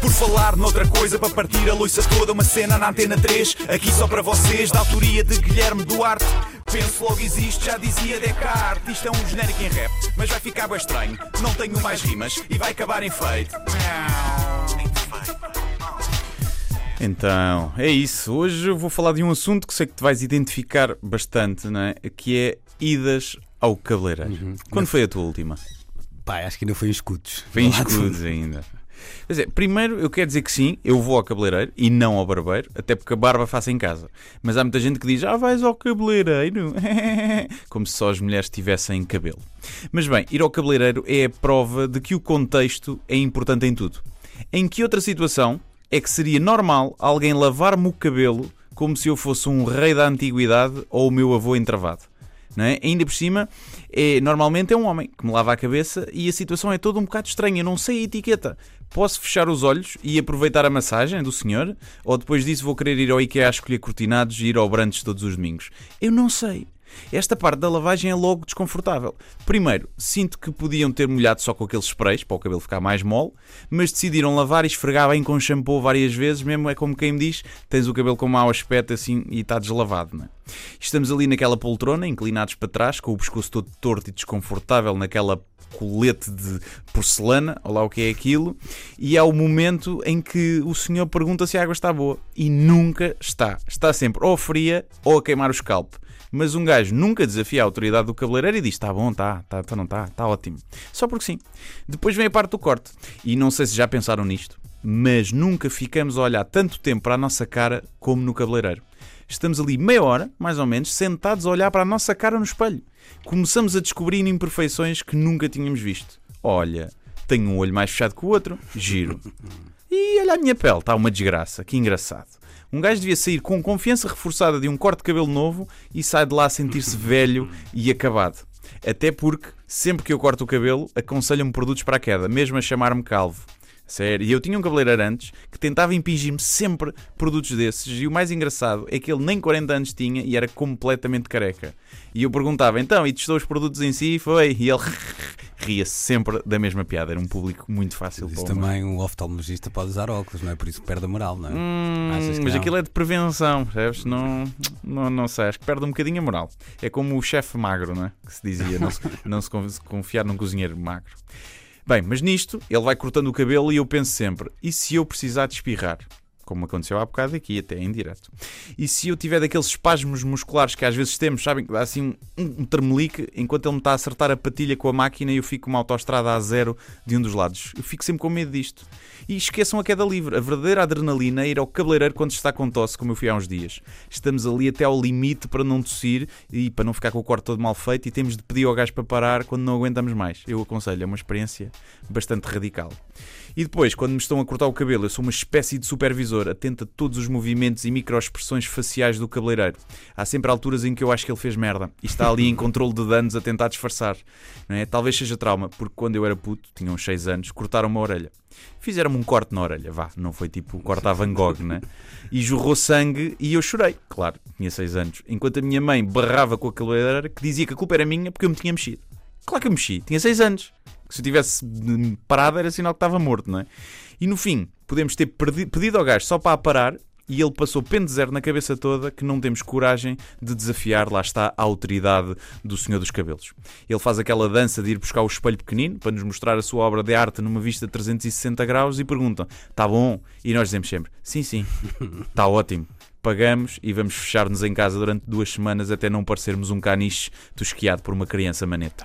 Por falar noutra coisa, para partir a loiça toda, uma cena na antena 3, aqui só para vocês, da autoria de Guilherme Duarte. Penso logo existe, já dizia Descartes. Isto é um genérico em rap, mas vai ficar bem estranho. Não tenho mais rimas e vai acabar em feito. Então, é isso. Hoje eu vou falar de um assunto que sei que te vais identificar bastante, não é? Que é idas ao cabeleireiro. Quando foi a tua última? Pá, acho que ainda foi em escudos. Foi em escudos ainda. Pois é, primeiro eu quero dizer que sim, eu vou ao cabeleireiro e não ao barbeiro, até porque a barba faço em casa. Mas há muita gente que diz, ah, vais ao cabeleireiro? Como se só as mulheres tivessem cabelo. Mas bem, ir ao cabeleireiro é a prova de que o contexto é importante em tudo. Em que outra situação é que seria normal alguém lavar-me o cabelo como se eu fosse um rei da antiguidade ou o meu avô entravado? Não é? Ainda por cima, é, normalmente é um homem que me lava a cabeça e a situação é toda um bocado estranha. Eu não sei a etiqueta. Posso fechar os olhos e aproveitar a massagem do senhor? Ou depois disso vou querer ir ao IKEA escolher cortinados e ir ao Brandes todos os domingos? Eu não sei. Esta parte da lavagem é logo desconfortável. Primeiro, sinto que podiam ter molhado só com aqueles sprays para o cabelo ficar mais mole, mas decidiram lavar e esfregar bem com shampoo várias vezes, mesmo é como quem me diz, tens o cabelo com mau aspecto assim e está deslavado, não é? Estamos ali naquela poltrona, inclinados para trás, com o pescoço todo torto e desconfortável naquela colete de porcelana, ou lá o que é aquilo, e há o momento em que o senhor pergunta se a água está boa. E nunca está. Está sempre ou fria ou a queimar o scalp. Mas um gajo nunca desafia a autoridade do cabeleireiro e diz: está bom, está, está, está, não está, está ótimo. Só porque sim. Depois vem a parte do corte. E não sei se já pensaram nisto, mas nunca ficamos a olhar tanto tempo para a nossa cara como no cabeleireiro. Estamos ali meia hora, mais ou menos, sentados a olhar para a nossa cara no espelho. Começamos a descobrir imperfeições que nunca tínhamos visto. Olha, tenho um olho mais fechado que o outro, giro. E olha a minha pele, está uma desgraça, que engraçado. Um gajo devia sair com confiança reforçada de um corte de cabelo novo e sai de lá a sentir-se velho e acabado. Até porque, sempre que eu corto o cabelo, aconselham-me produtos para a queda, mesmo a chamar-me calvo. Sério, e eu tinha um cabeleireiro antes que tentava impingir-me sempre produtos desses, e o mais engraçado é que ele nem 40 anos tinha e era completamente careca. E eu perguntava, então, e testou os produtos em si? Foi? E ele ria-se sempre da mesma piada, era um público muito fácil Isso para também um oftalmologista pode usar óculos, não é? Por isso que perde a moral, não é? Hum, mas não? aquilo é de prevenção, percebes? Não, não, não sei, acho que perde um bocadinho a moral. É como o chefe magro, não é? Que se dizia, não se, não se con- confiar num cozinheiro magro. Bem, mas nisto, ele vai cortando o cabelo e eu penso sempre: e se eu precisar de espirrar? Como aconteceu há bocado aqui, até em direto. E se eu tiver daqueles espasmos musculares que às vezes temos, sabem? que Dá assim um, um enquanto ele me está a acertar a patilha com a máquina e eu fico com uma autoestrada a zero de um dos lados. Eu fico sempre com medo disto. E esqueçam a queda livre. A verdadeira adrenalina é ir ao cabeleireiro quando está com tosse, como eu fui há uns dias. Estamos ali até ao limite para não tossir e para não ficar com o corte todo mal feito e temos de pedir ao gajo para parar quando não aguentamos mais. Eu aconselho, é uma experiência bastante radical. E depois, quando me estão a cortar o cabelo, eu sou uma espécie de supervisor, atento a todos os movimentos e microexpressões faciais do cabeleireiro. Há sempre alturas em que eu acho que ele fez merda e está ali em controle de danos a tentar disfarçar. Não é? Talvez seja trauma, porque quando eu era puto, tinha uns 6 anos, cortaram uma orelha. Fizeram-me um corte na orelha, vá, não foi tipo corte à Van Gogh, né? E jorrou sangue e eu chorei, claro, tinha 6 anos. Enquanto a minha mãe barrava com a cabeleireira que dizia que a culpa era minha porque eu me tinha mexido. Claro que eu mexi, tinha 6 anos. Se tivesse parado era sinal que estava morto, não é? E no fim, podemos ter pedido ao gajo só para parar e ele passou pente zero na cabeça toda que não temos coragem de desafiar, lá está, a autoridade do Senhor dos Cabelos. Ele faz aquela dança de ir buscar o espelho pequenino para nos mostrar a sua obra de arte numa vista de 360 graus e pergunta: Está bom? E nós dizemos sempre: Sim, sim, está ótimo. Pagamos e vamos fechar-nos em casa durante duas semanas até não parecermos um caniche tosquiado por uma criança maneta.